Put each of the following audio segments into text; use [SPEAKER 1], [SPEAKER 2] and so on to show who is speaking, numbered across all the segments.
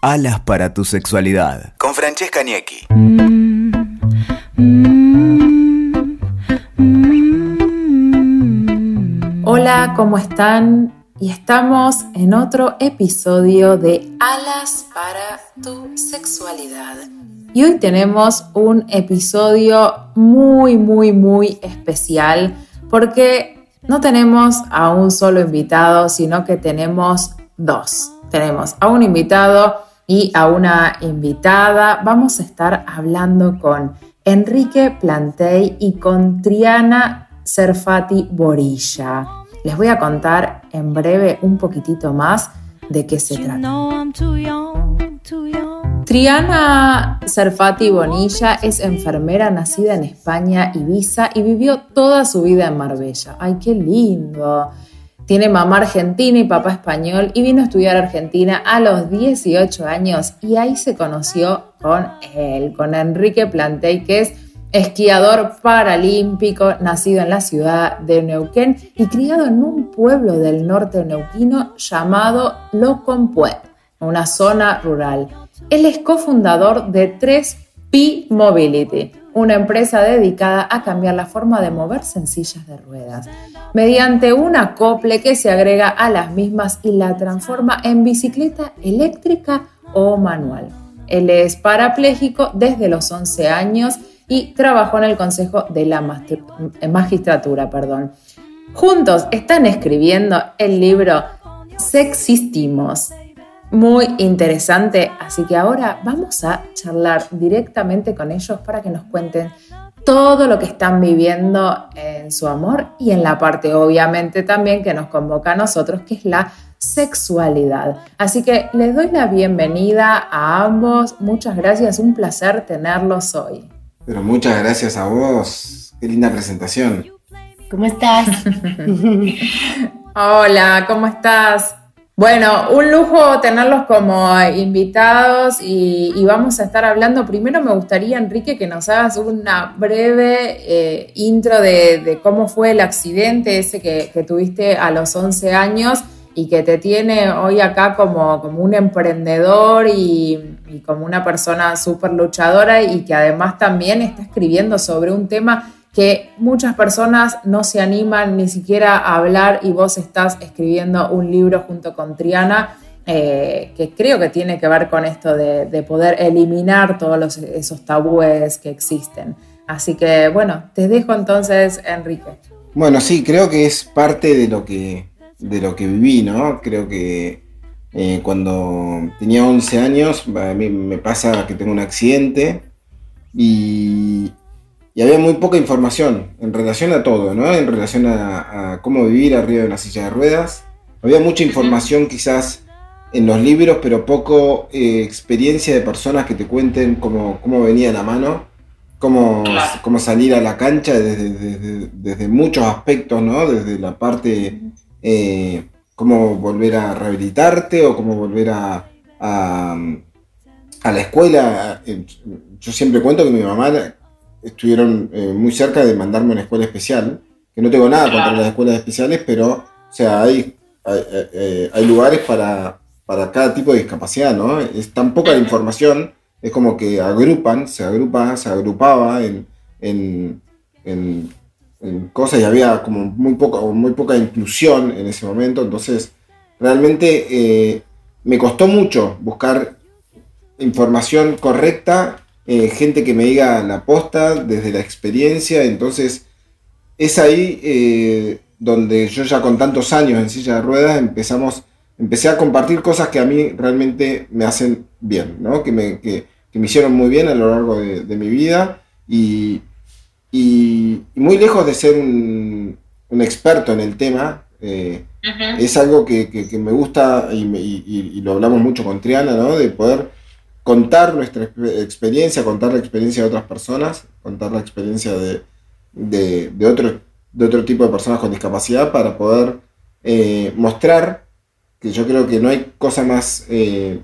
[SPEAKER 1] Alas para tu sexualidad. Con Francesca Niecki.
[SPEAKER 2] Hola, ¿cómo están? Y estamos en otro episodio de Alas para tu sexualidad. Y hoy tenemos un episodio muy, muy, muy especial porque no tenemos a un solo invitado, sino que tenemos dos. Tenemos a un invitado y a una invitada. Vamos a estar hablando con Enrique Plantey y con Triana Serfati Borilla. Les voy a contar en breve un poquitito más de qué se trata. Triana Serfati Bonilla es enfermera nacida en España, Ibiza, y vivió toda su vida en Marbella. ¡Ay, qué lindo! Tiene mamá argentina y papá español y vino a estudiar a Argentina a los 18 años y ahí se conoció con él, con Enrique Plantey, que es esquiador paralímpico, nacido en la ciudad de Neuquén y criado en un pueblo del norte neuquino llamado Locompuet, una zona rural. Él es cofundador de 3P Mobility, una empresa dedicada a cambiar la forma de moverse en sillas de ruedas, mediante un acople que se agrega a las mismas y la transforma en bicicleta eléctrica o manual. Él es parapléjico desde los 11 años y trabajó en el Consejo de la Magistratura. Perdón. Juntos están escribiendo el libro Sexistimos, muy interesante, así que ahora vamos a charlar directamente con ellos para que nos cuenten todo lo que están viviendo en su amor y en la parte obviamente también que nos convoca a nosotros, que es la sexualidad. Así que les doy la bienvenida a ambos. Muchas gracias, un placer tenerlos hoy.
[SPEAKER 3] Pero muchas gracias a vos. Qué linda presentación.
[SPEAKER 4] ¿Cómo estás?
[SPEAKER 2] Hola, ¿cómo estás? Bueno, un lujo tenerlos como invitados y, vamos a estar hablando. Primero me gustaría, Enrique, que nos hagas una breve eh, intro de, cómo fue el accidente ese que, tuviste a los 11 años y que te tiene hoy acá como, como un emprendedor y, y como una persona súper luchadora y que además también está escribiendo sobre un tema que muchas personas no se animan ni siquiera a hablar y vos estás escribiendo un libro junto con Triana eh, que creo que tiene que ver con esto de, poder eliminar todos esos tabúes que existen. Así que bueno, te dejo entonces, Enrique.
[SPEAKER 3] Bueno, sí, creo que es parte de lo que, de lo que viví, ¿no? Creo que eh, cuando tenía 11 años, a mí me pasa que tengo un accidente y, y había muy poca información en relación a todo, ¿no? En relación a, cómo vivir arriba de una silla de ruedas. Había mucha información quizás en los libros, pero poco eh, experiencia de personas que te cuenten cómo, cómo venía la mano, cómo, cómo salir a la cancha desde, desde, muchos aspectos, ¿no? Desde la parte, eh, cómo volver a rehabilitarte o cómo volver a, a, a la escuela. Yo siempre cuento que mi mamá estuvieron eh, muy cerca de mandarme a una escuela especial, que no tengo nada contra las escuelas especiales, pero, o sea, hay, hay, eh, hay lugares para, para, cada tipo de discapacidad, ¿no? Es tan poca la información, es como que agrupan, se agrupa, se agrupaba en, en, en, cosas y había como muy poca, muy poca inclusión en ese momento, entonces realmente eh, me costó mucho buscar información correcta eh, gente que me diga la posta desde la experiencia, entonces es ahí eh, donde yo ya con tantos años en silla de ruedas empezamos, empecé a compartir cosas que a mí realmente me hacen bien, ¿no? que, me, que, me hicieron muy bien a lo largo de, mi vida y, y, muy lejos de ser un, un experto en el tema, eh, es algo que, que, me gusta y, y, lo hablamos mucho con Triana, ¿no? de poder contar nuestra experiencia, contar la experiencia de otras personas, contar la experiencia de, de, otro, de otro tipo de personas con discapacidad para poder eh, mostrar que yo creo que no hay cosa más, eh,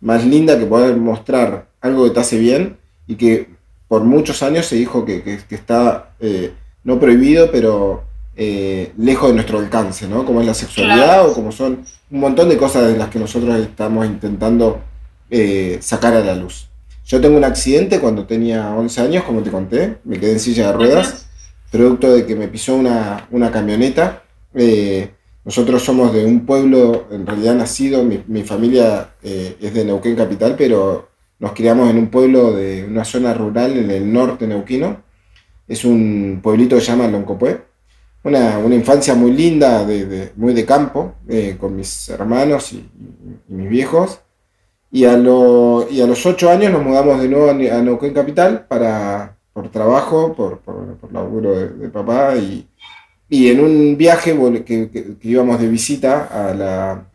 [SPEAKER 3] más linda que poder mostrar algo que te hace bien y que por muchos años se dijo que, que, está eh, no prohibido, pero lejos de nuestro alcance, ¿no? Como es la sexualidad o como son un montón de cosas de las que nosotros estamos intentando eh, sacar a la luz. Yo tengo un accidente cuando tenía 11 años, como te conté, me quedé en silla de ruedas, producto de que me pisó una, camioneta. Eh, nosotros somos de un pueblo, en realidad nacido, mi, familia eh, es de Neuquén Capital, pero nos criamos en un pueblo de una zona rural en el norte neuquino. Es un pueblito que se llama Loncopué. Una, una infancia muy linda, de, muy de campo, eh, con mis hermanos y, mis viejos. Y a, y a los ocho años nos mudamos de nuevo a Neuquén Capital para, por trabajo, por, por, por laburo de papá y, y en un viaje que, íbamos de visita a la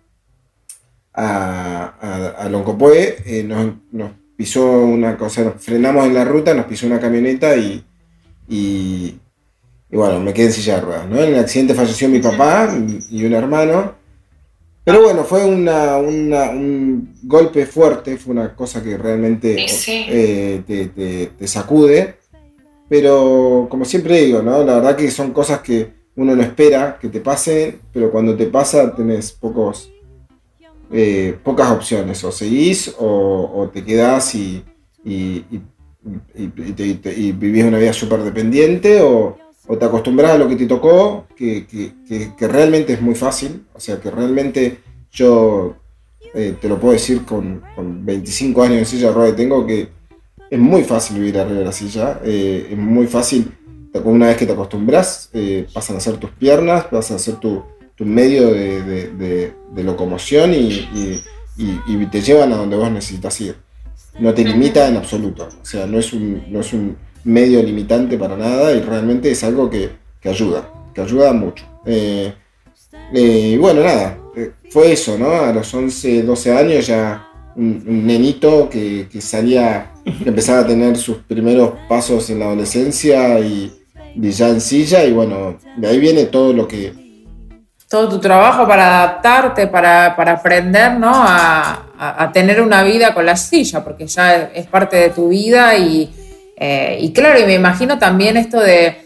[SPEAKER 3] a, a, Loncopoe, eh, nos, pisó una cosa, nos frenamos en la ruta, nos pisó una camioneta y, y, bueno, me quedé en silla de ruedas. En el accidente falleció mi papá y un hermano. Pero bueno, fue una, un golpe fuerte, fue una cosa que realmente eh, te, te, sacude. Pero como siempre digo, ¿no? la verdad que son cosas que, uno no espera que te pase, pero cuando te pasa tenés pocos, eh, pocas opciones, o seguís o, te quedás y, y, vivís una vida súper dependiente o, te acostumbras a lo que te tocó, que, realmente es muy fácil, o sea que realmente yo eh, te lo puedo decir con, 25 años de silla de ruedas tengo que es muy fácil vivir arriba de la silla, eh, es muy fácil una vez que te acostumbras, eh, pasan a ser tus piernas, pasan a ser tu, medio de, locomoción y, te llevan a donde vos necesitas ir. No te limita en absoluto. O sea, no es un, no es un medio limitante para nada y realmente es algo que, ayuda, que ayuda mucho. Eh, eh, bueno, nada, fue eso, ¿no? A los 11, 12 años ya un, nenito que, que, salía, que empezaba a tener sus primeros pasos en la adolescencia y, ya en silla y bueno, de ahí viene todo lo que...
[SPEAKER 2] Todo tu trabajo para adaptarte, para, aprender, ¿no? A, tener una vida con la silla, porque ya es, parte de tu vida y, eh, y claro, y me imagino también esto de,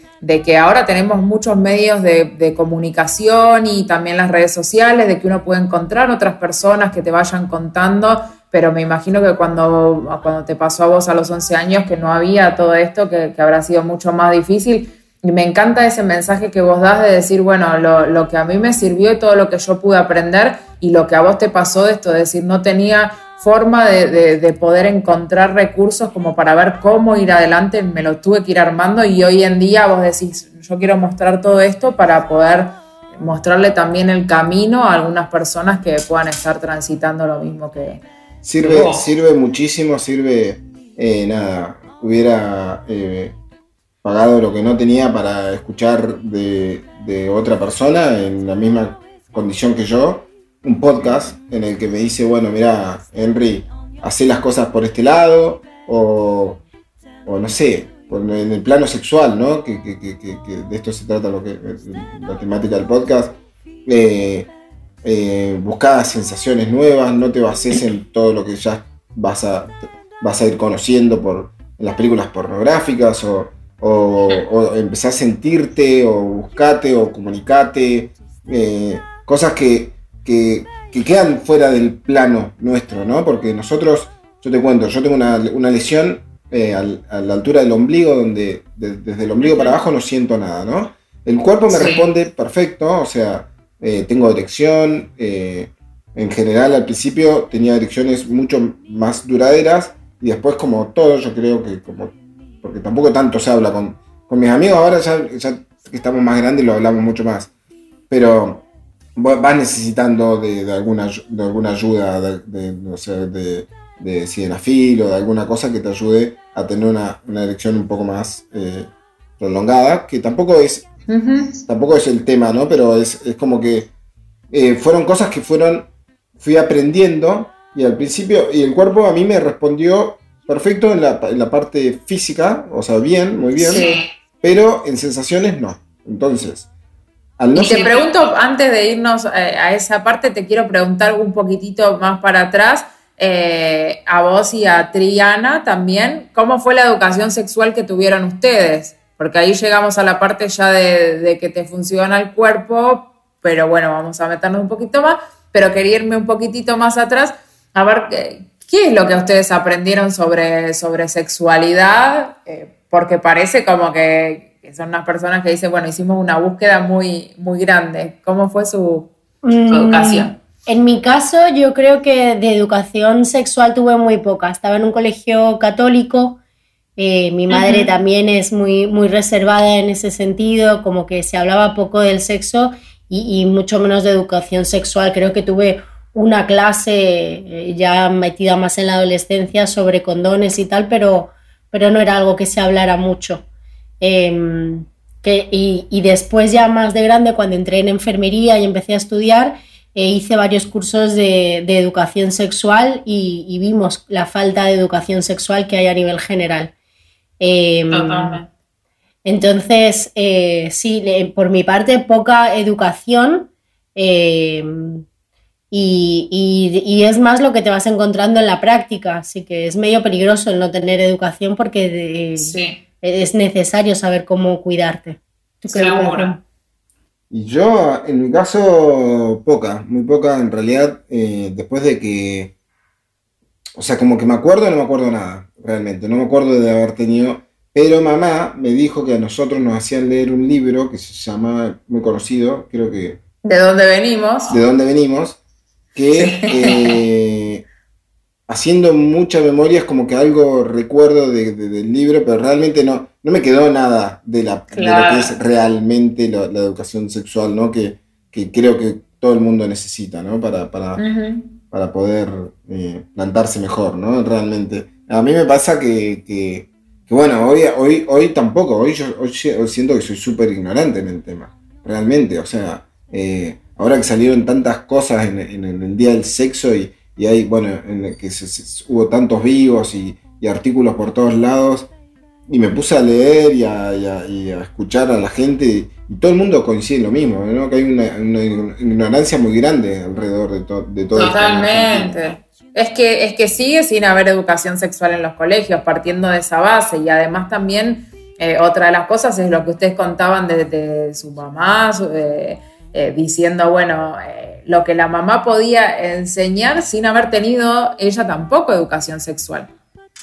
[SPEAKER 2] que ahora tenemos muchos medios de, de, comunicación y también las redes sociales, de que uno puede encontrar otras personas que te vayan contando, pero me imagino que cuando, cuando te pasó a vos a los 11 años, que no había todo esto, que, que habrá sido mucho más difícil. Y me encanta ese mensaje que vos das de decir, bueno, lo, lo, que a mí me sirvió y todo lo que yo pude aprender y lo que a vos te pasó de esto, de decir, no tenía forma de, de, poder encontrar recursos como para ver cómo ir adelante, me lo tuve que ir armando y hoy en día vos decís, yo quiero mostrar todo esto para poder mostrarle también el camino a algunas personas que puedan estar transitando lo mismo que...
[SPEAKER 3] Sirve, sirve muchísimo, sirve, eh, nada, hubiera... Eh, pagado lo que no tenía para escuchar de, otra persona en la misma condición que yo, un podcast en el que me dice, bueno, mira, Henry, hace las cosas por este lado, o, no sé, en el plano sexual, ¿no? Que, de esto se trata lo que, la temática del podcast. Eh, eh, sensaciones nuevas, no te bases en todo lo que ya vas a, vas a ir conociendo por las películas pornográficas o, o, o empezar a sentirte, o buscate, o comunicate, eh, cosas que, quedan fuera del plano nuestro, ¿no? Porque nosotros, yo te cuento, yo tengo una, lesión eh, a la altura del ombligo, donde desde el ombligo para abajo no siento nada, ¿no? El cuerpo me responde perfecto, o sea, eh, tengo erección, en general al principio tenía erecciones mucho más duraderas y después como todo, yo creo que como porque tampoco tanto se habla con, mis amigos, ahora ya, que estamos más grandes lo hablamos mucho más, pero vas necesitando de, alguna, de alguna ayuda, de, no sé, de, de sildenafil o de alguna cosa que te ayude a tener una, una erección un poco más eh, prolongada, que tampoco es, tampoco es el tema, ¿no? Pero es, como que eh, fueron cosas que fueron, fui aprendiendo y al principio, y el cuerpo a mí me respondió perfecto en la, parte física, o sea, bien, muy bien, pero en sensaciones no. Entonces,
[SPEAKER 2] no y te pregunto, antes de irnos eh, a esa parte, te quiero preguntar un poquitito más para atrás. Eh, a vos y a Triana también, ¿cómo fue la educación sexual que tuvieron ustedes? Porque ahí llegamos a la parte ya de, de que te funciona el cuerpo, pero bueno, vamos a meternos un poquito más, pero quería irme un poquitito más atrás a ver ¿Qué es lo que ustedes aprendieron sobre, sobre sexualidad? Eh, porque parece como que, son unas personas que dicen, bueno, hicimos una búsqueda muy, muy grande. ¿Cómo fue su,
[SPEAKER 4] Mm,
[SPEAKER 2] educación?
[SPEAKER 4] En mi caso, yo creo que de educación sexual tuve muy poca. Estaba en un colegio católico. eh, mi madre también es muy, muy reservada en ese sentido, como que se hablaba poco del sexo y, y mucho menos de educación sexual. Creo que tuve una clase eh, ya metida más en la adolescencia sobre condones y tal, pero, pero no era algo que se hablara mucho. Em, que, y, y después ya más de grande, cuando entré en enfermería y empecé a estudiar, eh, hice varios cursos de, de educación sexual y, y vimos la falta de educación sexual que hay a nivel general. Em,
[SPEAKER 2] Totalmente.
[SPEAKER 4] entonces, eh, sí, le- por mi parte, poca educación eh, y, y- y es más lo que te vas encontrando en la práctica, así que es medio peligroso el no tener educación porque de-
[SPEAKER 2] Sí,
[SPEAKER 4] es necesario saber cómo cuidarte.
[SPEAKER 3] Y yo, en mi caso, poca, muy poca, en realidad, eh, después de que, o sea, como que me acuerdo, no me acuerdo nada, realmente, no me acuerdo de haber tenido, pero mamá me dijo que a nosotros nos hacían leer un libro que se llama, muy conocido, creo que,
[SPEAKER 2] ¿De dónde venimos?
[SPEAKER 3] de dónde venimos, que eh, haciendo mucha memoria es como que algo recuerdo de- de- del libro, pero realmente no, no me quedó nada de, la, de lo que es realmente la, la educación sexual, ¿no? Que, que creo que todo el mundo necesita, ¿no? Para, para, para poder eh, plantarse mejor, ¿no? Realmente. A mí me pasa que, que, que, bueno, hoy, hoy, hoy tampoco, hoy yo hoy si- hoy siento que soy súper ignorante en el tema, realmente, o sea, eh, ahora que salieron tantas cosas en, en- en el Día del Sexo y, y hay, bueno, en el que hubo tantos vivos y, y artículos por todos lados, y me puse a leer y a, y a- y a escuchar a la gente y, todo el mundo coincide en lo mismo, ¿no? Que hay una, ignorancia muy grande alrededor de, to- de todo.
[SPEAKER 2] Totalmente. Es que, es que sigue sin haber educación sexual en los colegios, partiendo de esa base. Y además también eh, otra de las cosas es lo que ustedes contaban de, de su mamá, eh, eh, diciendo, bueno, lo que la mamá podía enseñar sin haber tenido ella tampoco educación sexual.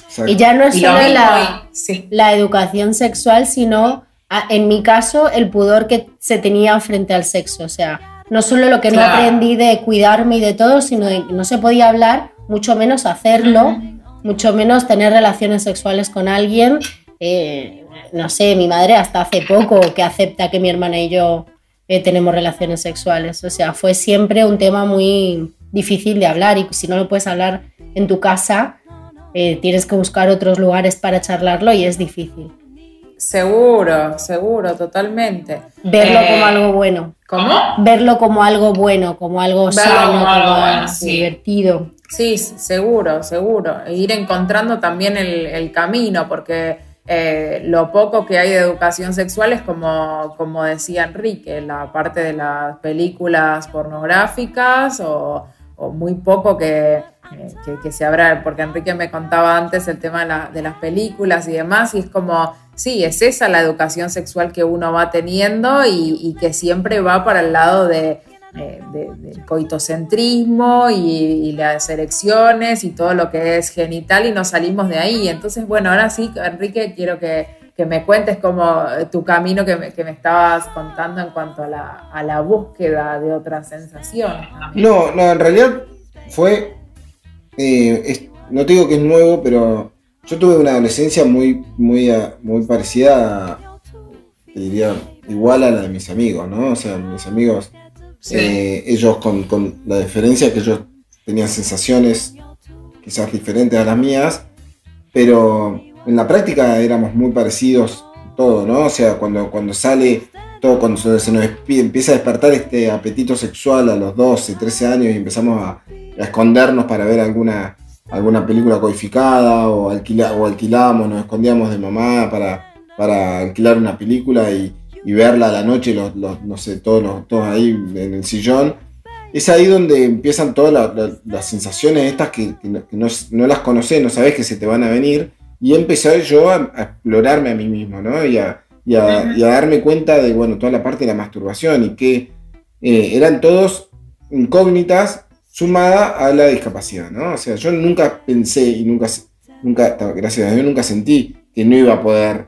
[SPEAKER 3] Exacto.
[SPEAKER 4] Y ya no es solo la,
[SPEAKER 2] y- sí.
[SPEAKER 4] la educación sexual, sino, en mi caso, el pudor que se tenía frente al sexo. O sea, no solo lo que no aprendí de cuidarme y de todo, sino de que no se podía hablar, mucho menos hacerlo, mucho menos tener relaciones sexuales con alguien. Eh, no sé, mi madre hasta hace poco que acepta que mi hermana y yo eh, tenemos relaciones sexuales. O sea, fue siempre un tema muy difícil de hablar y si no lo puedes hablar en tu casa, eh, tienes que buscar otros lugares para charlarlo y es difícil.
[SPEAKER 2] Seguro, seguro, totalmente.
[SPEAKER 4] Verlo
[SPEAKER 2] Eh,
[SPEAKER 4] como algo bueno.
[SPEAKER 2] ¿Cómo?
[SPEAKER 4] Verlo como algo bueno, como algo
[SPEAKER 2] Verlo
[SPEAKER 4] sano,
[SPEAKER 2] como algo sí.
[SPEAKER 4] divertido.
[SPEAKER 2] Sí, seguro, seguro. E ir encontrando también el, el camino, porque eh, lo poco que hay de educación sexual es como, como decía Enrique, la parte de las películas pornográficas o, muy poco que, eh, que, que se habrá, porque Enrique me contaba antes el tema de, la- de las películas y demás, y es como, sí, es esa la educación sexual que uno va teniendo y que siempre va para el lado de, eh, de- del coitocentrismo y, las erecciones y todo lo que es genital y nos salimos de ahí. Entonces, bueno, ahora sí, Enrique, quiero que, que me cuentes como eh, tu camino que me, que me estabas contando en cuanto a la, a la búsqueda de otras sensaciones. también.
[SPEAKER 3] No, no, en realidad fue. eh, no te digo que es nuevo, pero yo tuve una adolescencia muy, muy, ah, muy parecida, a- diría, igual a la de mis amigos, ¿no? O sea, mis amigos,
[SPEAKER 2] Sí.
[SPEAKER 3] eh, ellos con, con la diferencia que ellos tenían sensaciones quizás diferentes a las mías, pero en la práctica éramos muy parecidos todo, ¿no? O sea, cuando, cuando sale todo, cuando se se nos empieza a despertar este apetito sexual a los 12, 13 años y empezamos a, a escondernos para ver alguna, alguna película codificada o, alquila, o alquilábamos, nos escondíamos de mamá para, para alquilar una película y, y verla a la noche, los, los- no sé, todos, los- todos ahí en el sillón. Es ahí donde empiezan todas la- la- las sensaciones estas que, que no, que no- no las conoces, no sabes que se te van a venir. Y empecé yo a, a explorarme a mí mismo, ¿no? Y a, y a-
[SPEAKER 2] Ujú.
[SPEAKER 3] y a darme cuenta de, bueno, toda la parte de la masturbación y que eh, eran todos incógnitas sumada a la discapacidad, ¿no? O sea, yo nunca pensé y nunca, nunca gracias a Dios, nunca sentí que no iba a poder,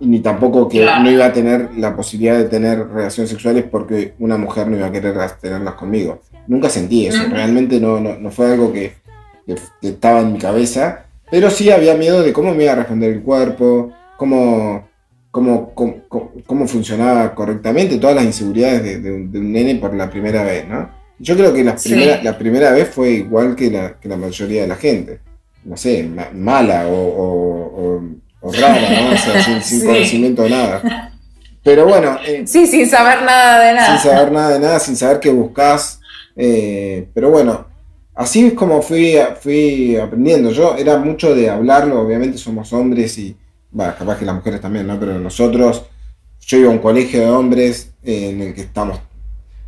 [SPEAKER 3] ni tampoco que no iba a tener la posibilidad de tener relaciones sexuales porque una mujer no iba a querer tenerlas conmigo. Nunca sentí eso, realmente no, no, fue algo que, estaba en mi cabeza, pero sí había miedo de cómo me iba a responder el cuerpo, cómo, cómo, cómo, funcionaba correctamente, todas las inseguridades de, un, nene por la primera vez, ¿no? Yo creo que la primera, la primera vez fue igual que la, que la mayoría de la gente. No sé, mala o, rara, ¿no? O sea, sin, conocimiento de nada. Pero bueno.
[SPEAKER 2] Eh, sí, sin saber nada de nada.
[SPEAKER 3] Sin saber nada de nada, sin saber qué buscas. Eh, pero bueno, así es como fui, fui aprendiendo. Yo era mucho de hablarlo, obviamente somos hombres y bueno, capaz que las mujeres también, ¿no? Pero nosotros, yo iba a un colegio de hombres eh, en el que estamos,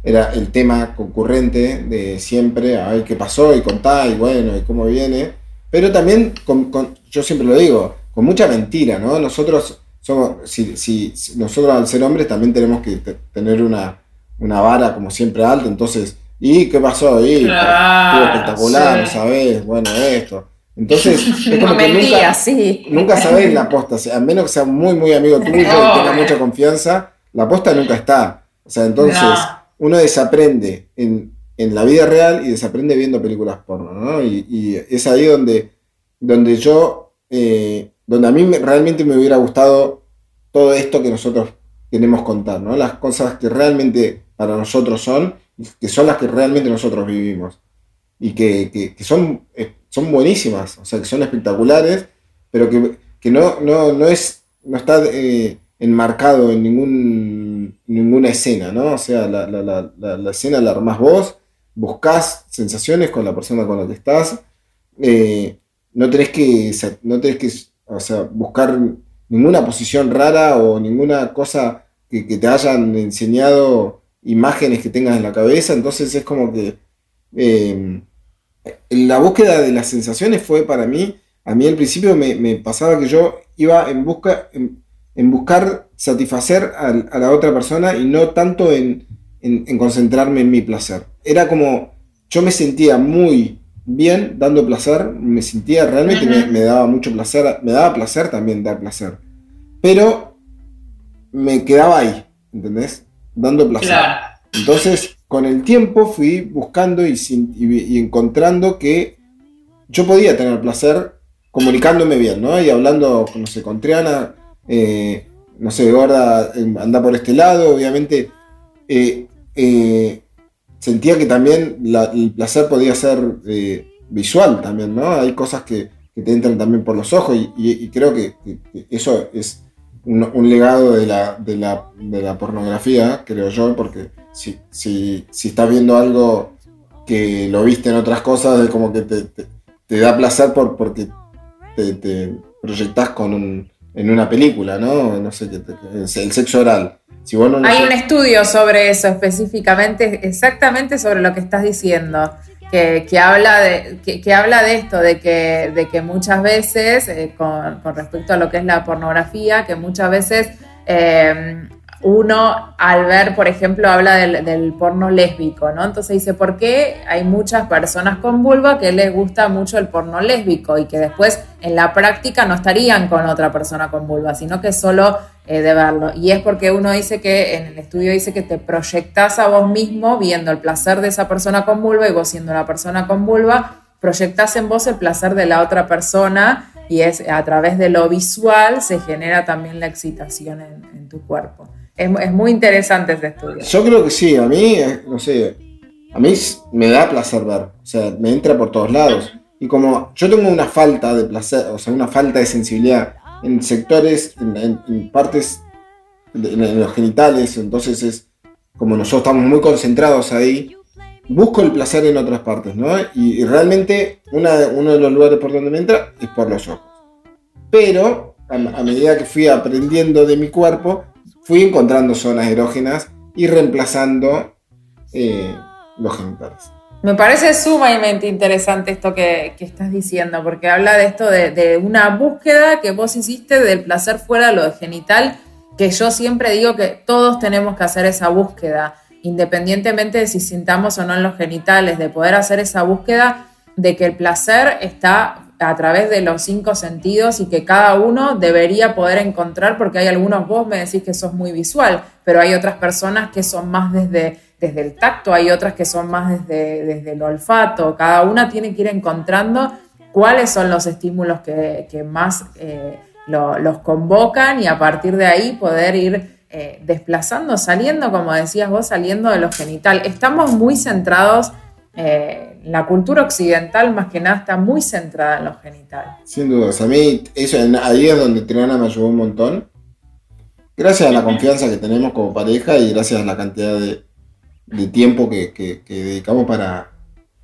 [SPEAKER 3] era el tema concurrente de siempre, a ver qué pasó y contá y bueno, y cómo viene. Pero también, con, yo siempre lo digo, con mucha mentira, ¿no? Nosotros somos, si, si, nosotros al ser hombres también tenemos que tener una, una vara como siempre alta, entonces, ¿y qué pasó ahí? Estuvo espectacular, ¿sabes? Bueno, esto. Entonces, es como que nunca, sí. nunca sabés la posta, a menos que sea muy, muy amigo tuyo y tenga mucha confianza, la posta nunca está. O sea, entonces uno desaprende en, la vida real y desaprende viendo películas porno, ¿no? Y, es ahí donde, donde yo, eh, donde a mí realmente me hubiera gustado todo esto que nosotros queremos contar, ¿no? Las cosas que realmente para nosotros son, que son las que realmente nosotros vivimos. Y que, que son eh, son buenísimas, o sea, que son espectaculares, pero que, no, no, es, no está eh, enmarcado en ningún, ninguna escena, ¿no? O sea, la, la, escena la armás vos, buscas sensaciones con la persona con la que estás, eh, no tenés que, no tenés que o sea, buscar ninguna posición rara o ninguna cosa que, te hayan enseñado imágenes que tengas en la cabeza, entonces es como que... Eh, la búsqueda de las sensaciones fue para mí, a mí al principio me, pasaba que yo iba en busca, en, buscar satisfacer a, la otra persona y no tanto en, concentrarme en mi placer. Era como, yo me sentía muy bien dando placer, me sentía realmente, me, daba mucho placer, me daba placer también dar placer, pero me quedaba ahí, ¿entendés? Dando placer. Entonces, con el tiempo fui buscando y, encontrando que yo podía tener placer comunicándome bien, ¿no? Y hablando, no sé, con Triana, eh, no sé, gorda, anda por este lado, obviamente. Eh, eh, sentía que también el placer podía ser visual también, ¿no? Hay cosas que, te entran también por los ojos y, creo que, eso es un, legado de la, de la, pornografía, creo yo, porque si, si, si estás viendo algo que lo viste en otras cosas, es como que te, da placer por, porque te, te proyectás con en una película, ¿no? No sé, el sexo oral.
[SPEAKER 2] Si Hay un estudio sobre eso específicamente, exactamente sobre lo que estás diciendo. Que, que, habla de, que, habla de esto, de que, de que muchas veces, eh, con, con, respecto a lo que es la pornografía, que muchas veces eh, uno al ver, por ejemplo, habla del, porno lésbico, ¿no? Entonces dice, ¿por qué hay muchas personas con vulva que les gusta mucho el porno lésbico y que después en la práctica no estarían con otra persona con vulva, sino que solo eh, de verlo? Y es porque uno dice que, en el estudio dice que te proyectas a vos mismo viendo el placer de esa persona con vulva y vos siendo una persona con vulva, proyectas en vos el placer de la otra persona y es a través de lo visual se genera también la excitación en tu cuerpo. Es, muy interesante este estudio.
[SPEAKER 3] Yo creo que sí, a mí, eh, no sé, a mí me da placer ver, o sea, me entra por todos lados. Y como yo tengo una falta de placer, o sea, una falta de sensibilidad en sectores, en, partes, en, los genitales, entonces es como nosotros estamos muy concentrados ahí, busco el placer en otras partes, ¿no? Y, realmente uno de los lugares por donde me entra es por los ojos. Pero a medida que fui aprendiendo de mi cuerpo, fui encontrando zonas erógenas y reemplazando eh, los genitales.
[SPEAKER 2] Me parece sumamente interesante esto que, estás diciendo, porque habla de esto de, una búsqueda que vos hiciste del placer fuera de lo genital, que yo siempre digo que todos tenemos que hacer esa búsqueda. independientemente de si sintamos o no en los genitales, de poder hacer esa búsqueda de que el placer está a través de los cinco sentidos y que cada uno debería poder encontrar, porque hay algunos, vos me decís que sos muy visual, pero hay otras personas que son más desde, desde el tacto, hay otras que son más desde, desde el olfato, cada una tiene que ir encontrando cuáles son los estímulos que, más eh, los convocan y a partir de ahí poder ir eh, desplazando, saliendo, como decías vos, saliendo de lo genital. Estamos muy centrados eh, la cultura occidental más que nada está muy centrada en los genitales.
[SPEAKER 3] Sin dudas, a mí eso, ahí es donde Triana me ayudó un montón. Gracias a la confianza que tenemos como pareja y gracias a la cantidad de, tiempo que, dedicamos para,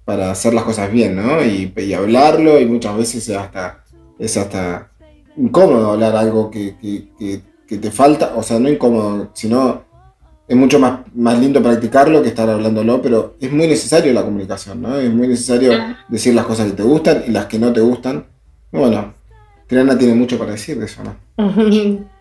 [SPEAKER 3] para hacer las cosas bien, ¿no? Y, hablarlo y muchas veces es hasta, es hasta incómodo hablar algo que, que te falta, o sea, no incómodo, sino es mucho más, más lindo practicarlo que estar hablándolo, pero es muy necesario la comunicación, ¿no? Es muy necesario decir las cosas que te gustan y las que no te gustan. Bueno, Triana tiene mucho para decir de eso, ¿no?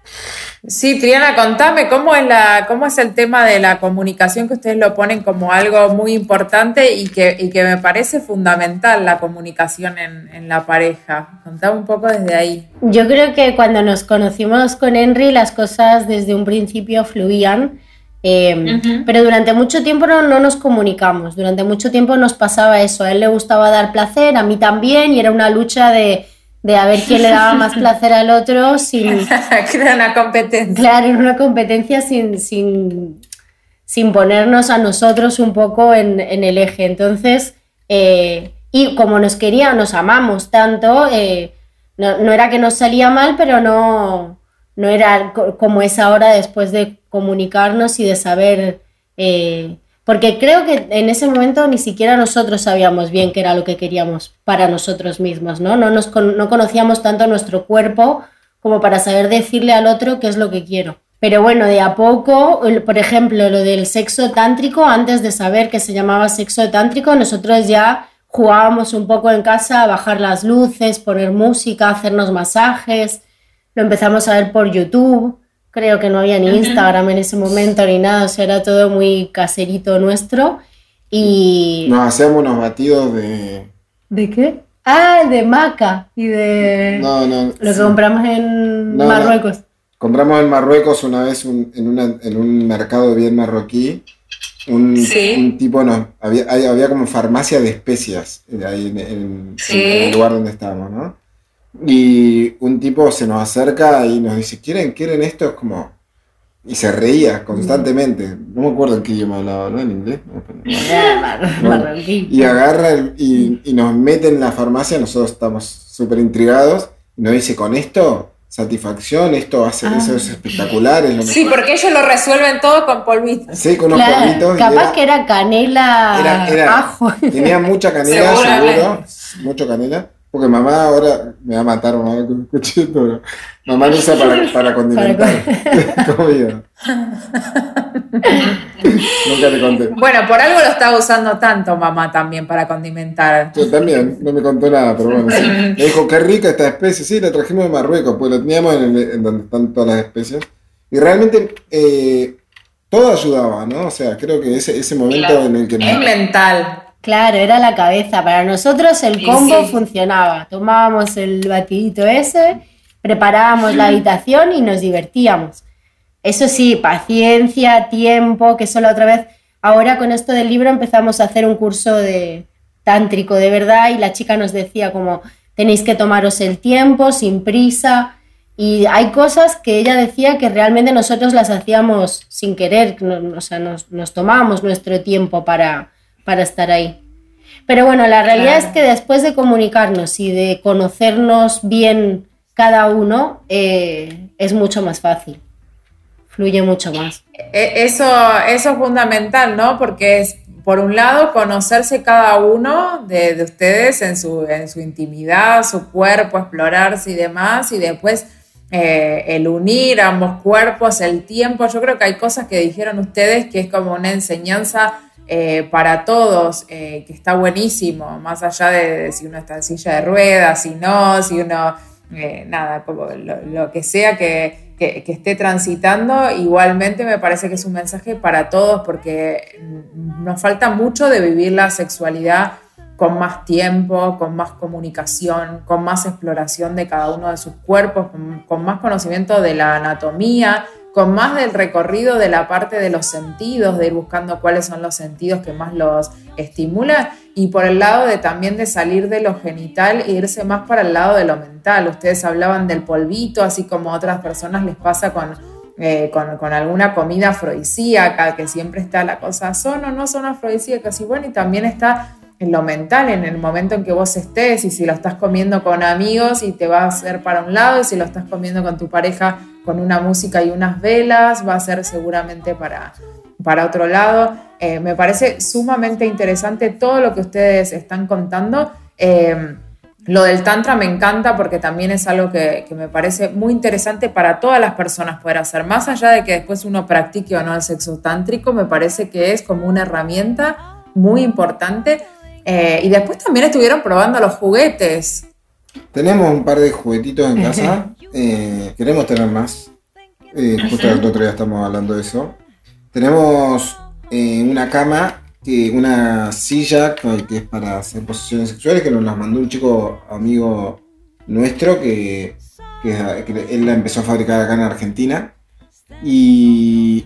[SPEAKER 2] Sí, Triana, contame cómo es, la, cómo es el tema de la comunicación que ustedes lo ponen como algo muy importante y que, y que me parece fundamental la comunicación en, en, la pareja. Contame un poco desde ahí.
[SPEAKER 4] Yo creo que cuando nos conocimos con Henry las cosas desde un principio fluían Em, pero durante mucho tiempo no, nos comunicamos, durante mucho tiempo nos pasaba eso, a él le gustaba dar placer, a mí también, y era una lucha de, de a ver quién le daba más placer al otro sin...
[SPEAKER 2] era una competencia.
[SPEAKER 4] Claro, era una competencia sin, sin, sin ponernos a nosotros un poco en, en el eje. Entonces, eh, y como nos quería, nos amamos tanto, eh, no, no, era que nos salía mal, pero no, no era como es ahora después de comunicarnos y de saber, eh, porque creo que en ese momento ni siquiera nosotros sabíamos bien qué era lo que queríamos para nosotros mismos, ¿no? No, nos, no conocíamos tanto nuestro cuerpo como para saber decirle al otro qué es lo que quiero. Pero bueno, de a poco, por ejemplo, lo del sexo tántrico, antes de saber que se llamaba sexo tántrico, nosotros ya jugábamos un poco en casa bajar las luces, poner música, hacernos masajes. Lo empezamos a ver por YouTube. Creo que no había ni Instagram en ese momento ni nada, o sea, era todo muy caserito nuestro. Y.
[SPEAKER 3] Nos hacíamos unos batidos de.
[SPEAKER 4] ¿De qué? Ah, de maca y de.
[SPEAKER 3] No, no.
[SPEAKER 4] Lo que compramos en Marruecos.
[SPEAKER 3] Compramos en Marruecos una vez en, un mercado bien marroquí. Un, tipo, no, había, había como farmacia de especias ahí en el lugar donde estábamos, ¿no? Y un tipo se nos acerca y nos dice, ¿quieren, quieren esto? Es como... Y se reía constantemente. No me acuerdo en qué idioma hablaba, ¿no? En inglés. y agarra y, nos mete en la farmacia, nosotros estamos súper intrigados. Y nos dice, con esto, satisfacción, esto hace, eso es ah. espectacular.
[SPEAKER 2] sí, porque ellos lo resuelven todo con polvitos.
[SPEAKER 3] Sí, con unos polvitos.
[SPEAKER 4] Capaz que era canela, ajo.
[SPEAKER 3] Tenía mucha canela, seguro. Mucho canela. Porque mamá ahora me va a matar mamá con un cuchillo, pero mamá lo usa para, para condimentar comida. Nunca te conté.
[SPEAKER 2] Bueno, por algo lo estaba usando tanto mamá también para condimentar.
[SPEAKER 3] Yo también, no me contó nada, pero bueno. Me dijo, qué rica esta especie. Sí, la trajimos de Marruecos, pues la teníamos en, donde están todas las especies. Y realmente eh, todo ayudaba, ¿no? O sea, creo que ese, ese momento en el que...
[SPEAKER 2] Es mental.
[SPEAKER 4] Claro, era la cabeza. Para nosotros el combo funcionaba. Tomábamos el batidito ese, preparábamos la habitación y nos divertíamos. Eso sí, paciencia, tiempo, que eso la otra vez. Ahora con esto del libro empezamos a hacer un curso de tántrico de verdad y la chica nos decía como tenéis que tomaros el tiempo, sin prisa. Y hay cosas que ella decía que realmente nosotros las hacíamos sin querer, o sea, nos, nos tomábamos nuestro tiempo para, para estar ahí. Pero bueno, la realidad es que después de comunicarnos y de conocernos bien cada uno, eh, es mucho más fácil, fluye mucho más.
[SPEAKER 2] E, eso, eso es fundamental, ¿no? Porque es, por un lado, conocerse cada uno de, ustedes en su, en su intimidad, su cuerpo, explorarse y demás, y después eh, el unir ambos cuerpos, el tiempo. Yo creo que hay cosas que dijeron ustedes que es como una enseñanza eh, para todos, eh, que está buenísimo, más allá de, si uno está en silla de ruedas, si no, si uno, eh, nada, lo, que sea que, que, esté transitando, igualmente me parece que es un mensaje para todos porque nos falta mucho de vivir la sexualidad con más tiempo, con más comunicación, con más exploración de cada uno de sus cuerpos, con, más conocimiento de la anatomía, con más del recorrido de la parte de los sentidos, de ir buscando cuáles son los sentidos que más los estimulan y por el lado de también de salir de lo genital e irse más para el lado de lo mental. Ustedes hablaban del polvito, así como a otras personas les pasa con, eh, con, alguna comida afrodisíaca, que siempre está la cosa, son o no son afrodisíacas, y bueno, y también está en lo mental, en el momento en que vos estés, y si lo estás comiendo con amigos y te va a hacer para un lado, y si lo estás comiendo con tu pareja con una música y unas velas, va a ser seguramente para, para otro lado. Eh, me parece sumamente interesante todo lo que ustedes están contando. Eh, lo del Tantra me encanta porque también es algo que, me parece muy interesante para todas las personas poder hacer. Más allá de que después uno practique o no el sexo tántrico, me parece que es como una herramienta muy importante. Eh, y después también estuvieron probando los juguetes.
[SPEAKER 3] Tenemos un par de juguetitos en casa. Eh, queremos tener más. Eh, justo el otro día estamos hablando de eso. Tenemos eh, una cama, que, una silla que es para hacer posiciones sexuales, que nos las mandó un chico amigo nuestro que, él la empezó a fabricar acá en Argentina. Y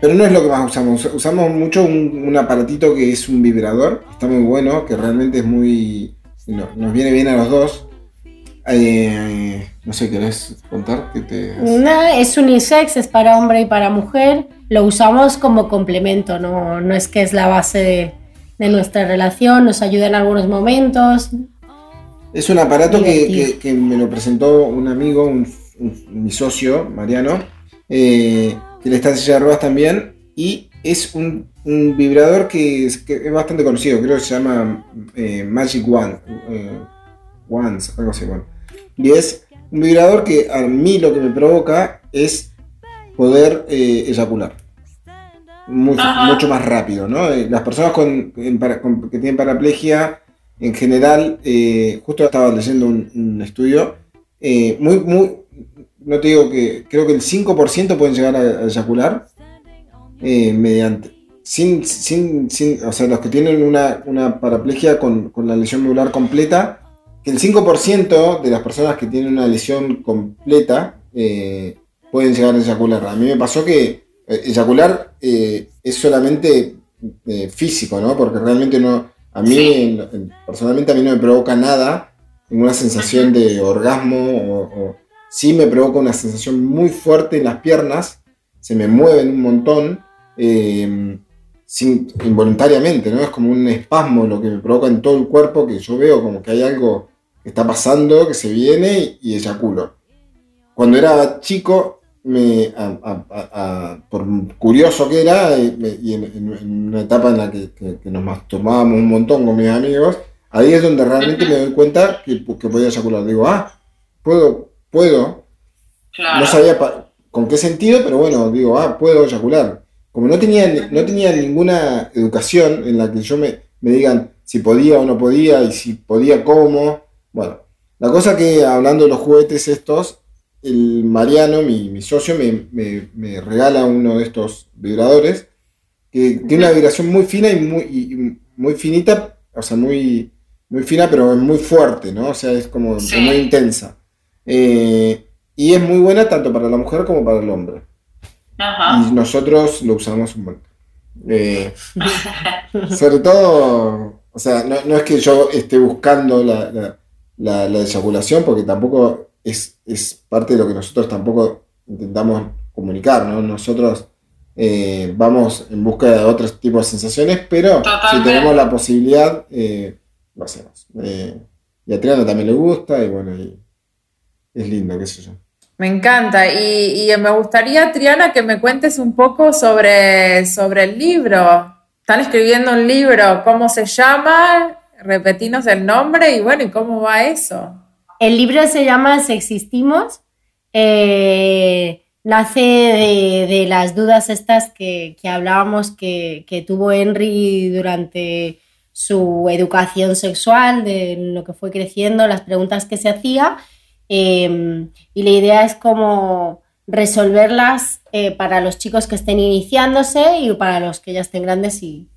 [SPEAKER 3] pero no es lo que más usamos. Usamos mucho un, aparatito que es un vibrador. Está muy bueno, que realmente es muy. nos viene bien a los dos. Eh, no sé, ¿querés contar? qué te...
[SPEAKER 4] No, es unisex, es para hombre y para mujer. Lo usamos como complemento, no, no es que es la base de, nuestra relación, nos ayuda en algunos momentos.
[SPEAKER 3] Es un aparato que, me lo presentó un amigo, mi socio, Mariano, eh, que le está en silla ruedas también, y es un, vibrador que es, bastante conocido, creo que se llama eh, Magic One, Wands, algo así, bueno. Y es un vibrador que a mí lo que me provoca es poder eh, eyacular. mucho más rápido, ¿no? Eh, las personas con, que tienen paraplegia, en general, eh, justo estaba leyendo un, estudio, muy, muy, no te digo que, creo que el 5% pueden llegar a, eyacular mediante, sin, sin, sin, o sea, los que tienen una, una paraplegia con, con la lesión medular completa, el 5% de las personas que tienen una lesión completa eh, pueden llegar a eyacular. A mí me pasó que eh, eyacular eh, es solamente físico, ¿no? Porque realmente no, a mí personalmente a mí no me provoca nada, ninguna sensación de orgasmo o, sí me provoca una sensación muy fuerte en las piernas, se me mueven un montón. involuntariamente, ¿no? Es como un espasmo lo que me provoca en todo el cuerpo, que yo veo como que hay algo está pasando, que se viene y, eyaculo. Cuando era chico, me, por curioso que era, y, en, una etapa en la que, nos masturbábamos un montón con mis amigos, ahí es donde realmente me doy cuenta que, que podía eyacular. Digo, ah, puedo, puedo. No sabía con qué sentido, pero bueno, digo, ah, puedo eyacular. Como no tenía, no tenía ninguna educación en la que yo me, me digan si podía o no podía y si podía cómo, bueno, la cosa que hablando de los juguetes estos, el Mariano, mi, socio, me, regala uno de estos vibradores que tiene una vibración muy fina y muy, muy finita, o sea, muy, muy fina, pero muy fuerte, ¿no? O sea, es como muy intensa. Eh, y es muy buena tanto para la mujer como para el hombre. Y nosotros lo usamos un montón. Eh, sobre todo, o sea, no, es que yo esté buscando la la, la eyaculación, porque tampoco es, parte de lo que nosotros tampoco intentamos comunicar, ¿no? Nosotros eh, vamos en busca de otros tipos de sensaciones, pero si tenemos la posibilidad, eh, lo hacemos. Eh, y a Triana también le gusta, y bueno, es lindo, qué sé yo.
[SPEAKER 2] Me encanta. Y, me gustaría, Triana, que me cuentes un poco sobre, sobre el libro. Están escribiendo un libro, ¿cómo se llama? Repetinos el nombre y bueno, ¿y cómo va eso?
[SPEAKER 4] El libro se llama Sexistimos. Eh, nace de, las dudas estas que, hablábamos que, tuvo Henry durante su educación sexual, de lo que fue creciendo, las preguntas que se hacía. Em, y la idea es como resolverlas eh, para los chicos que estén iniciándose y para los que ya estén grandes y,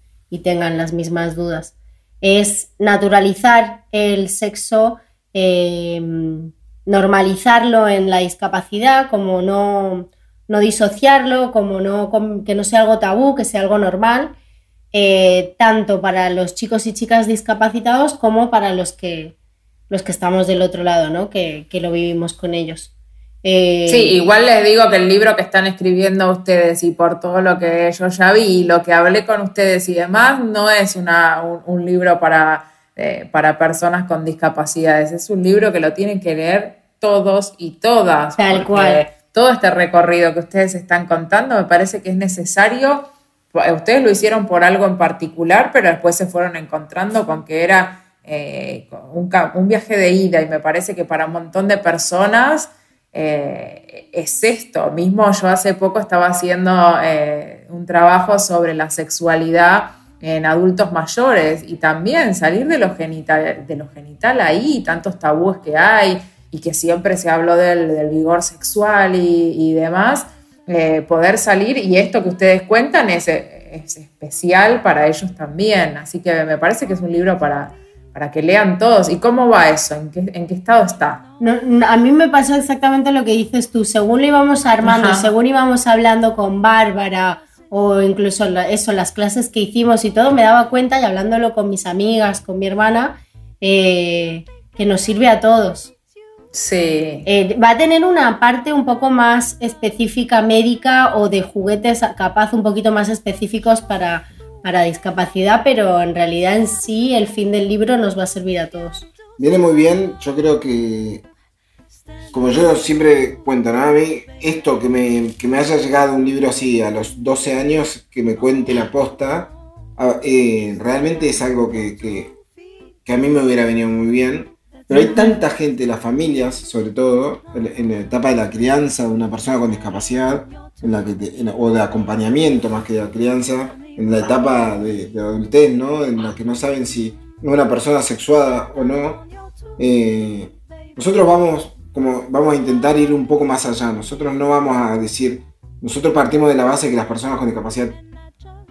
[SPEAKER 4] tengan las mismas dudas. Es naturalizar el sexo, em, normalizarlo en la discapacidad, como no, no disociarlo, como no, que no sea algo tabú, que sea algo normal, eh, tanto para los chicos y chicas discapacitados como para los que, los que estamos del otro lado, ¿no? que, que lo vivimos con ellos.
[SPEAKER 2] Eh, sí, igual les digo que el libro que están escribiendo ustedes y por todo lo que yo ya vi y lo que hablé con ustedes y demás, no es una, un, libro para, eh, para personas con discapacidades, es un libro que lo tienen que leer todos y todas.
[SPEAKER 4] Tal cual.
[SPEAKER 2] Todo este recorrido que ustedes están contando me parece que es necesario. Ustedes lo hicieron por algo en particular, pero después se fueron encontrando con que era eh, un, un viaje de ida y me parece que para un montón de personas eh, es esto. Mismo yo hace poco estaba haciendo eh, un trabajo sobre la sexualidad en adultos mayores y también salir de lo genital, de genital ahí, tantos tabúes que hay y que siempre se habló del, vigor sexual y, demás, eh, poder salir y esto que ustedes cuentan es, es especial para ellos también. Así que me parece que es un libro para, para que lean todos. ¿Y cómo va eso? ¿En qué, estado está?
[SPEAKER 4] a mí me pasó exactamente lo que dices tú. Según lo íbamos armando, según íbamos hablando con Bárbara o incluso eso, las clases que hicimos y todo, me daba cuenta y hablándolo con mis amigas, con mi hermana, eh, que nos sirve a todos.
[SPEAKER 2] Sí.
[SPEAKER 4] Eh, va a tener una parte un poco más específica médica o de juguetes capaz un poquito más específicos para para discapacidad, pero en realidad en sí el fin del libro nos va a servir a todos.
[SPEAKER 3] Viene muy bien, yo creo que, como yo siempre cuento, ¿no? a mí esto que me, que me haya llegado un libro así a los 12 años, que me cuente la posta, eh, realmente es algo que, que, a mí me hubiera venido muy bien. Pero hay tanta gente, las familias, sobre todo, en la etapa de la crianza de una persona con discapacidad, en la que o de acompañamiento más que de la crianza, en la etapa de, adultez, ¿no? En la que no saben si es una persona sexuada o no. Eh, nosotros vamos, como, vamos a intentar ir un poco más allá. Nosotros no vamos a decir, nosotros partimos de la base que las personas con discapacidad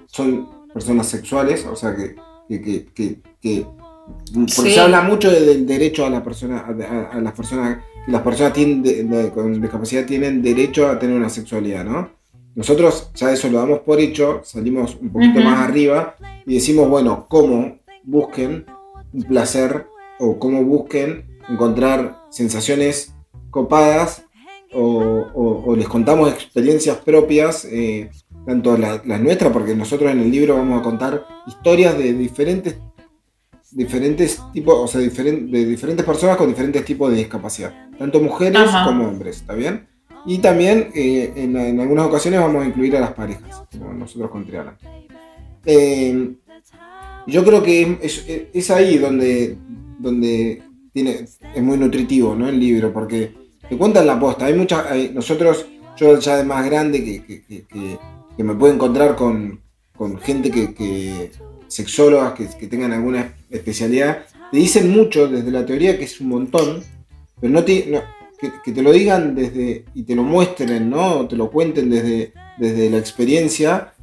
[SPEAKER 3] son personas sexuales, o sea que, porque se habla mucho del derecho a la persona, a, las personas, que las personas tienen con discapacidad tienen derecho a tener una sexualidad, ¿no? Nosotros ya eso lo damos por hecho, salimos un poquito más arriba y decimos, bueno, cómo busquen un placer o cómo busquen encontrar sensaciones copadas o, les contamos experiencias propias, eh, tanto las nuestras, porque nosotros en el libro vamos a contar historias de diferentes diferentes tipos, o sea, de diferentes personas con diferentes tipos de discapacidad, tanto mujeres como hombres, ¿está bien? Y también eh, en, algunas ocasiones vamos a incluir a las parejas, como nosotros con Triana. Eh, yo creo que es, ahí donde, donde tiene, es muy nutritivo ¿no? el libro, porque te cuentan la posta. Hay muchas, nosotros, yo ya de más grande que, que, me puedo encontrar con, con gente que, sexólogas que, tengan alguna especialidad, te dicen mucho desde la teoría que es un montón, pero no, te, que, te lo digan desde y te lo muestren, ¿no? Te lo cuenten desde, desde la experiencia,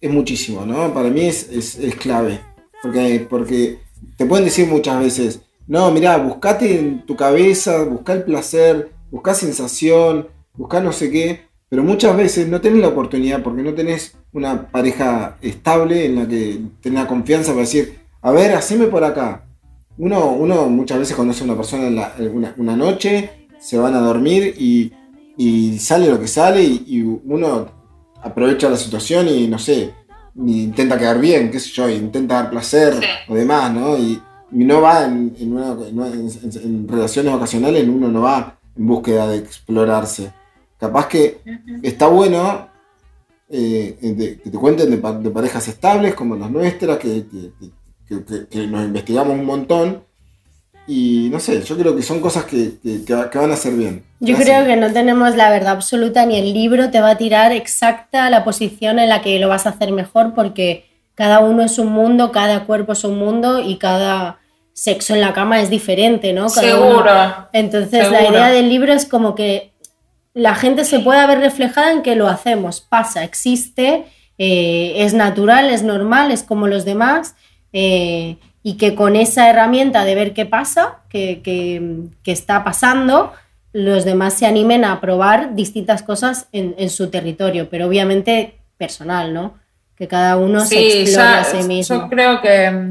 [SPEAKER 3] es muchísimo, ¿no? Para mí es, clave. Porque, porque te pueden decir muchas veces, no, mira, buscate en tu cabeza, busca el placer, busca sensación, busca no sé qué, pero muchas veces no tenés la oportunidad porque no tenés una pareja estable en la que tenés confianza para decir, a ver, haceme por acá. Uno, uno muchas veces conoce a una persona una, una noche se van a dormir y, sale lo que sale y, uno aprovecha la situación y no sé, intenta quedar bien, qué sé yo, intenta dar placer o demás, ¿no? Y, no va en, en, relaciones ocasionales, uno no va en búsqueda de explorarse. Capaz que está bueno eh, que te cuenten de, parejas estables como las nuestras, que, que, nos investigamos un montón y no sé, yo creo que son cosas que, van a ser bien.
[SPEAKER 4] Yo creo que no tenemos la verdad absoluta ni el libro te va a tirar exacta la posición en la que lo vas a hacer mejor porque cada uno es un mundo, cada cuerpo es un mundo y cada sexo en la cama es diferente, ¿no?
[SPEAKER 2] Seguro.
[SPEAKER 4] Entonces la idea del libro es como que la gente se pueda ver reflejada en que lo hacemos, pasa, existe, eh, es natural, es normal, es como los demás. Eh, y que con esa herramienta de ver qué pasa, qué, está pasando, los demás se animen a probar distintas cosas en, su territorio, pero obviamente personal, ¿no? Que cada uno se explore a sí mismo.
[SPEAKER 2] Yo creo que,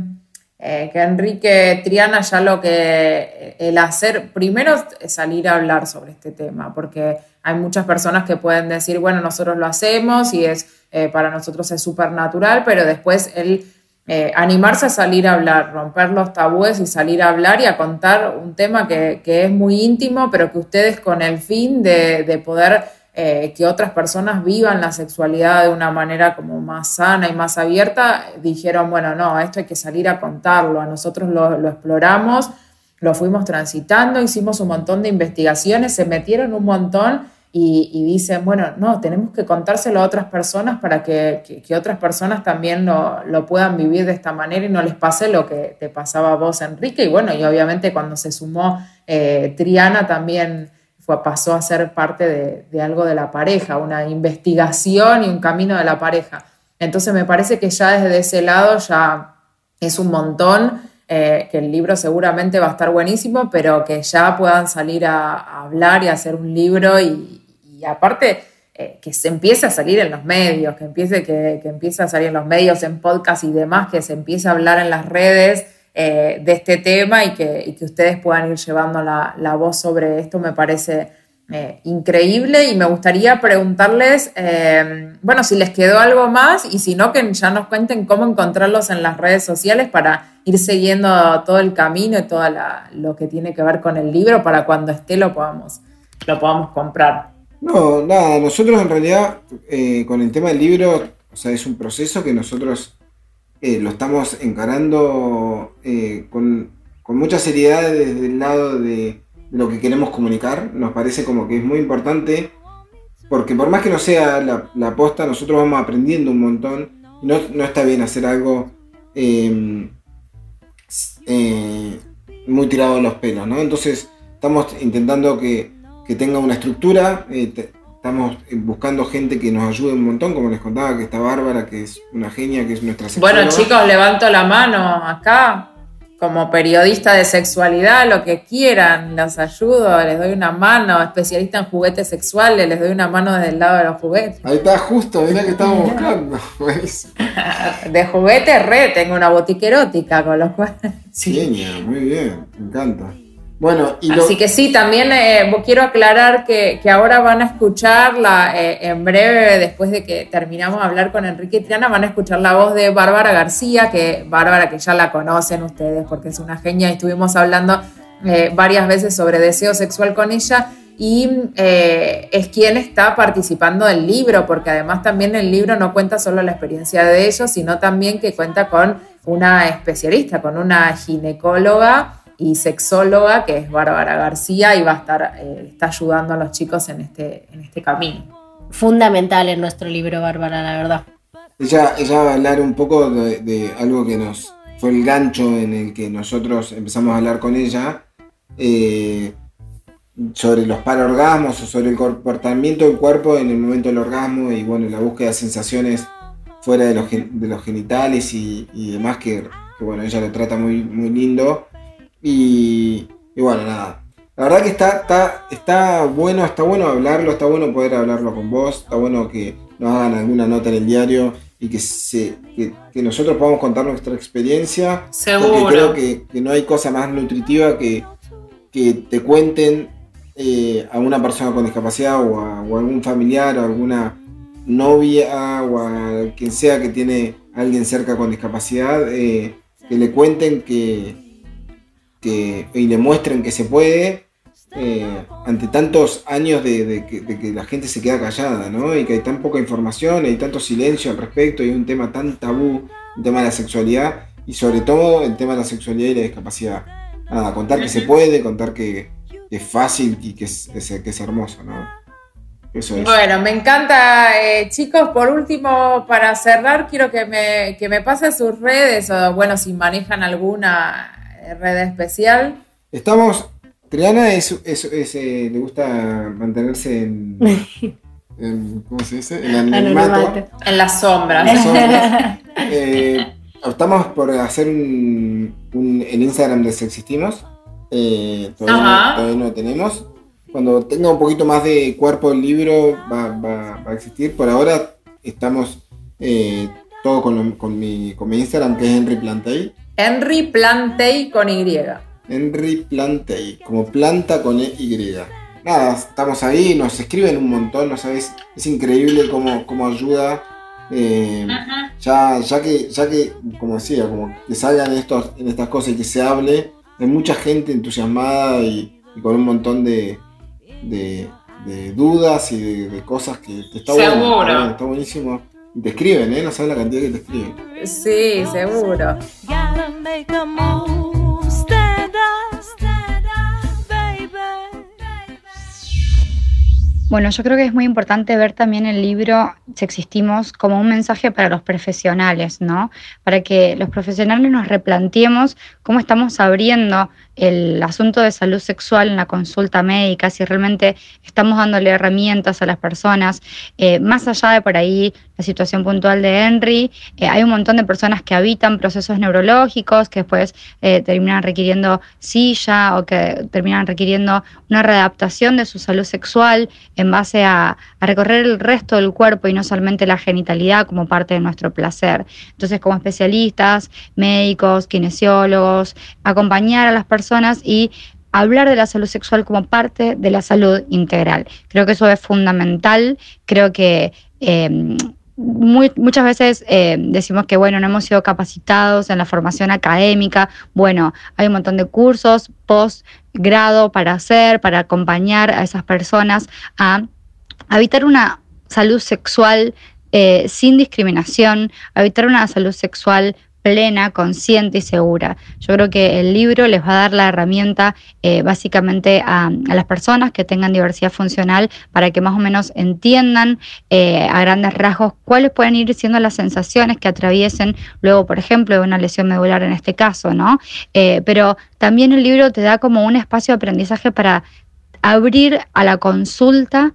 [SPEAKER 2] eh, que Enrique Triana ya lo que el hacer, primero es salir a hablar sobre este tema, porque hay muchas personas que pueden decir, bueno, nosotros lo hacemos y es eh, para nosotros es súper natural, pero después él eh, animarse a salir a hablar, romper los tabúes y salir a hablar y a contar un tema que, es muy íntimo, pero que ustedes con el fin de, poder eh, que otras personas vivan la sexualidad de una manera como más sana y más abierta, dijeron, bueno, no, esto hay que salir a contarlo, a nosotros lo exploramos, lo fuimos transitando, hicimos un montón de investigaciones, se metieron un montón y, dicen, bueno, no, tenemos que contárselo a otras personas para que, otras personas también lo, puedan vivir de esta manera y no les pase lo que te pasaba a vos, Enrique. Y bueno, y obviamente cuando se sumó eh, Triana también fue, pasó a ser parte de, algo de la pareja, una investigación y un camino de la pareja. Entonces me parece que ya desde ese lado ya es un montón. Eh, que el libro seguramente va a estar buenísimo, pero que ya puedan salir a hablar y hacer un libro y, aparte eh, que se empiece a salir en los medios, que empiece, que, empiece a salir en los medios, en podcast y demás, que se empiece a hablar en las redes eh, de este tema y que, ustedes puedan ir llevando la, voz sobre esto, me parece eh, increíble y me gustaría preguntarles, bueno, si les quedó algo más y si no, que ya nos cuenten cómo encontrarlos en las redes sociales para ir siguiendo todo el camino y todo lo que tiene que ver con el libro para cuando esté lo podamos, lo podamos comprar.
[SPEAKER 3] No, nada, nosotros en realidad eh, con el tema del libro, o sea, es un proceso que nosotros eh, lo estamos encarando eh, con, mucha seriedad desde el lado de, lo que queremos comunicar. Nos parece como que es muy importante, porque por más que no sea la, la aposta, nosotros vamos aprendiendo un montón. No, no está bien hacer algo em, muy tirado a los pelos, ¿no? Entonces estamos intentando que que tenga una estructura. Eh, estamos buscando gente que nos ayude un montón, como les contaba, que está Bárbara, que es una genia, que es nuestra
[SPEAKER 2] sexóloga. Bueno, chicos, levanto la mano acá. Como periodista de sexualidad, lo que quieran, los ayudo, les doy una mano, especialista en juguetes sexuales, les doy una mano desde el lado de los juguetes.
[SPEAKER 3] Ahí está, justo, mirá que estamos buscando.
[SPEAKER 2] de juguetes, re, tengo una botica erótica, con los cuales.
[SPEAKER 3] Genia, muy bien, me encanta. Bueno,
[SPEAKER 2] Así que sí, también eh, quiero aclarar que, ahora van a escucharla eh, en breve, después de que terminamos de hablar con Enrique y Triana, van a escuchar la voz de Bárbara García, que Bárbara que ya la conocen ustedes porque es una genia. Y estuvimos hablando eh, varias veces sobre deseo sexual con ella y es quien está participando del libro, porque además también el libro no cuenta solo la experiencia de ellos, sino también que cuenta con una especialista, con una ginecóloga y sexóloga, que es Bárbara García, y va a estar, eh, está ayudando a los chicos en este, en este camino.
[SPEAKER 4] Fundamental en nuestro libro, Bárbara, la verdad.
[SPEAKER 3] Ella, ella va a hablar un poco de, algo que nos fue el gancho en el que nosotros empezamos a hablar con ella, eh, sobre los parorgasmos o sobre el comportamiento del cuerpo en el momento del orgasmo y bueno, la búsqueda de sensaciones fuera de los, de los genitales y, demás, que, que, bueno, ella lo trata muy, muy lindo. Y, bueno, nada. La verdad que está, está, está bueno, está bueno hablarlo, está bueno poder hablarlo con vos, está bueno que nos hagan alguna nota en el diario y que, se, que, nosotros podamos contar nuestra experiencia.
[SPEAKER 2] Seguro.
[SPEAKER 3] Porque creo que, no hay cosa más nutritiva que, que te cuenten eh, a una persona con discapacidad o a, algún familiar o alguna novia o a quien sea que tiene alguien cerca con discapacidad, eh, que le cuenten que, y demuestren que se puede eh, ante tantos años de, que, la gente se queda callada, ¿no? Y que hay tan poca información, hay tanto silencio al respecto, y un tema tan tabú, el tema de la sexualidad, y sobre todo el tema de la sexualidad y la discapacidad. Nada, contar que se puede, contar que, es fácil y que es, que es hermoso, ¿no?
[SPEAKER 2] Eso es. Bueno, me encanta, eh, chicos. Por último, para cerrar, quiero que me, que me pasen sus redes, o bueno, si manejan alguna red especial.
[SPEAKER 3] Estamos, Triana es, es, es, eh, le gusta mantenerse en, en- ¿cómo se dice? En anonimato.
[SPEAKER 2] En las sombras.
[SPEAKER 3] En sombras. Eh, estamos por hacer un, un- el Instagram de Sexistimos. Eh, todavía, no, todavía no lo tenemos. Cuando tenga un poquito más de cuerpo el libro va, va- va a existir. Por ahora estamos eh, todo con, lo- con mi, con mi Instagram que es Henry Plantey.
[SPEAKER 2] Henry Plantey con Y.
[SPEAKER 3] Henry Plantey, como planta con Y. Nada, estamos ahí, nos escriben un montón, no sabes, es increíble cómo, cómo ayuda. eh, ya, ya que, ya que, como decía, como que salgan estos, en estas cosas y que se hable, hay mucha gente entusiasmada y, y con un montón de, de, de dudas y de, de cosas que, está bueno,
[SPEAKER 2] Seguro.
[SPEAKER 3] está bueno, está buenísimo. Y te escriben, ¿eh? No sabes la cantidad que te escriben.
[SPEAKER 2] Sí, seguro.
[SPEAKER 5] Make a move. Stand stand up, baby.
[SPEAKER 6] Bueno, yo creo que es muy importante ver también el libro Sexistimos como un mensaje para los profesionales, ¿no? Para que los profesionales nos replanteemos cómo estamos abriendo el asunto de salud sexual en la consulta médica, si realmente estamos dándole herramientas a las personas, eh, más allá de por ahí la situación puntual de Henry, eh, hay un montón de personas que habitan procesos neurológicos que después eh, terminan requiriendo silla o que terminan requiriendo una readaptación de su salud sexual en base a, a recorrer el resto del cuerpo y no solamente la genitalidad como parte de nuestro placer. Entonces, como especialistas, médicos, kinesiólogos, acompañar a las personas y hablar de la salud sexual como parte de la salud integral. Creo que eso es fundamental. Creo que eh, muchas veces eh, decimos que bueno, no hemos sido capacitados en la formación académica. Bueno, hay un montón de cursos postgrado para hacer, para acompañar a esas personas a habitar una salud sexual eh, sin discriminación, habitar una salud sexual plena, consciente y segura. Yo creo que el libro les va a dar la herramienta eh, básicamente a, las personas que tengan diversidad funcional para que más o menos entiendan eh, a grandes rasgos cuáles pueden ir siendo las sensaciones que atraviesen luego, por ejemplo, de una lesión medular en este caso, ¿no? Eh, pero también el libro te da como un espacio de aprendizaje para abrir a la consulta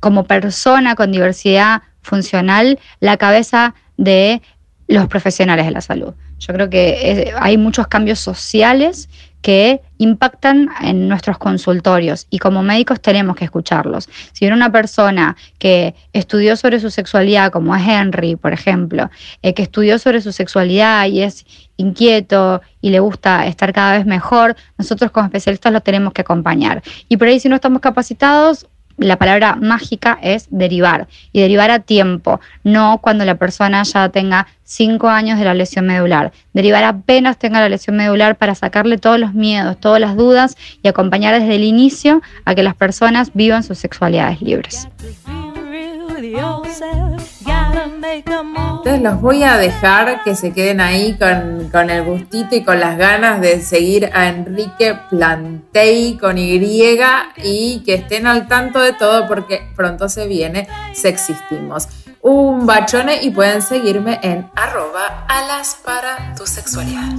[SPEAKER 6] como persona con diversidad funcional la cabeza de los profesionales de la salud. Yo creo que hay muchos cambios sociales que impactan en nuestros consultorios y como médicos tenemos que escucharlos. Si viene una persona que estudió sobre su sexualidad, como es Henry, por ejemplo, eh, que estudió sobre su sexualidad y es inquieto y le gusta estar cada vez mejor, nosotros como especialistas lo tenemos que acompañar. Y por ahí si no estamos capacitados, la palabra mágica es derivar y derivar a tiempo, no cuando la persona ya tenga cinco años de la lesión medular. Derivar apenas tenga la lesión medular para sacarle todos los miedos, todas las dudas y acompañar desde el inicio a que las personas vivan sus sexualidades libres.
[SPEAKER 5] Move.
[SPEAKER 2] Entonces los voy a dejar que se queden ahí con, con el gustito y con las ganas de seguir a Enrique Plantey con Y y que estén al tanto de todo porque pronto se viene Sexistimos. Un bachone y pueden seguirme en arroba alas para tu sexualidad.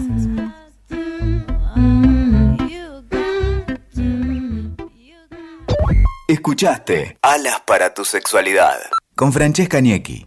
[SPEAKER 1] Escuchaste Alas para tu sexualidad con Francesca Niecki.